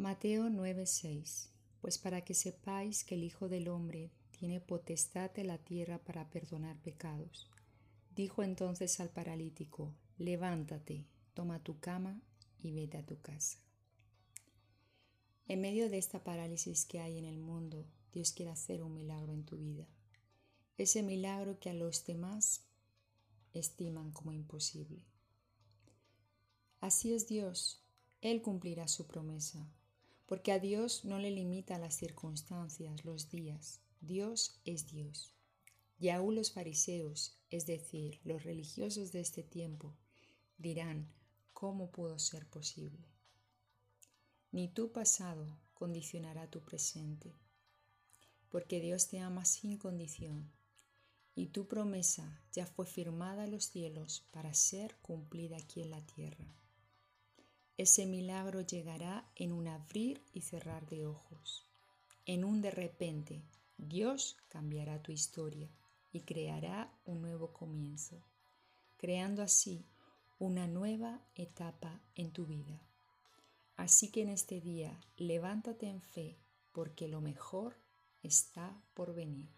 Mateo 9:6 Pues para que sepáis que el Hijo del Hombre tiene potestad de la tierra para perdonar pecados. Dijo entonces al paralítico, levántate, toma tu cama y vete a tu casa. En medio de esta parálisis que hay en el mundo, Dios quiere hacer un milagro en tu vida. Ese milagro que a los demás estiman como imposible. Así es Dios, Él cumplirá su promesa, porque a Dios no le limita las circunstancias, los días. Dios es Dios. Y aún los fariseos, es decir, los religiosos de este tiempo, dirán, ¿cómo pudo ser posible? Ni tu pasado condicionará tu presente, porque Dios te ama sin condición y tu promesa ya fue firmada en los cielos para ser cumplida aquí en la tierra. Ese milagro llegará en un abrir y cerrar de ojos. En un de repente, Dios cambiará tu historia y creará un nuevo comienzo, creando así una nueva etapa en tu vida. Así que en este día levántate en fe porque lo mejor está por venir.